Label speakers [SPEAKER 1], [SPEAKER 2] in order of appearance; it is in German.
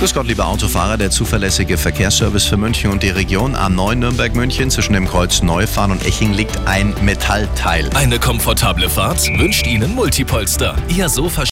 [SPEAKER 1] Grüß Gott, liebe Autofahrer, der zuverlässige Verkehrsservice für München und die Region. A9 Nürnberg-München zwischen dem Kreuz Neufahren und Eching liegt ein Metallteil.
[SPEAKER 2] Eine komfortable Fahrt wünscht Ihnen Multipolster. Ihr Sofa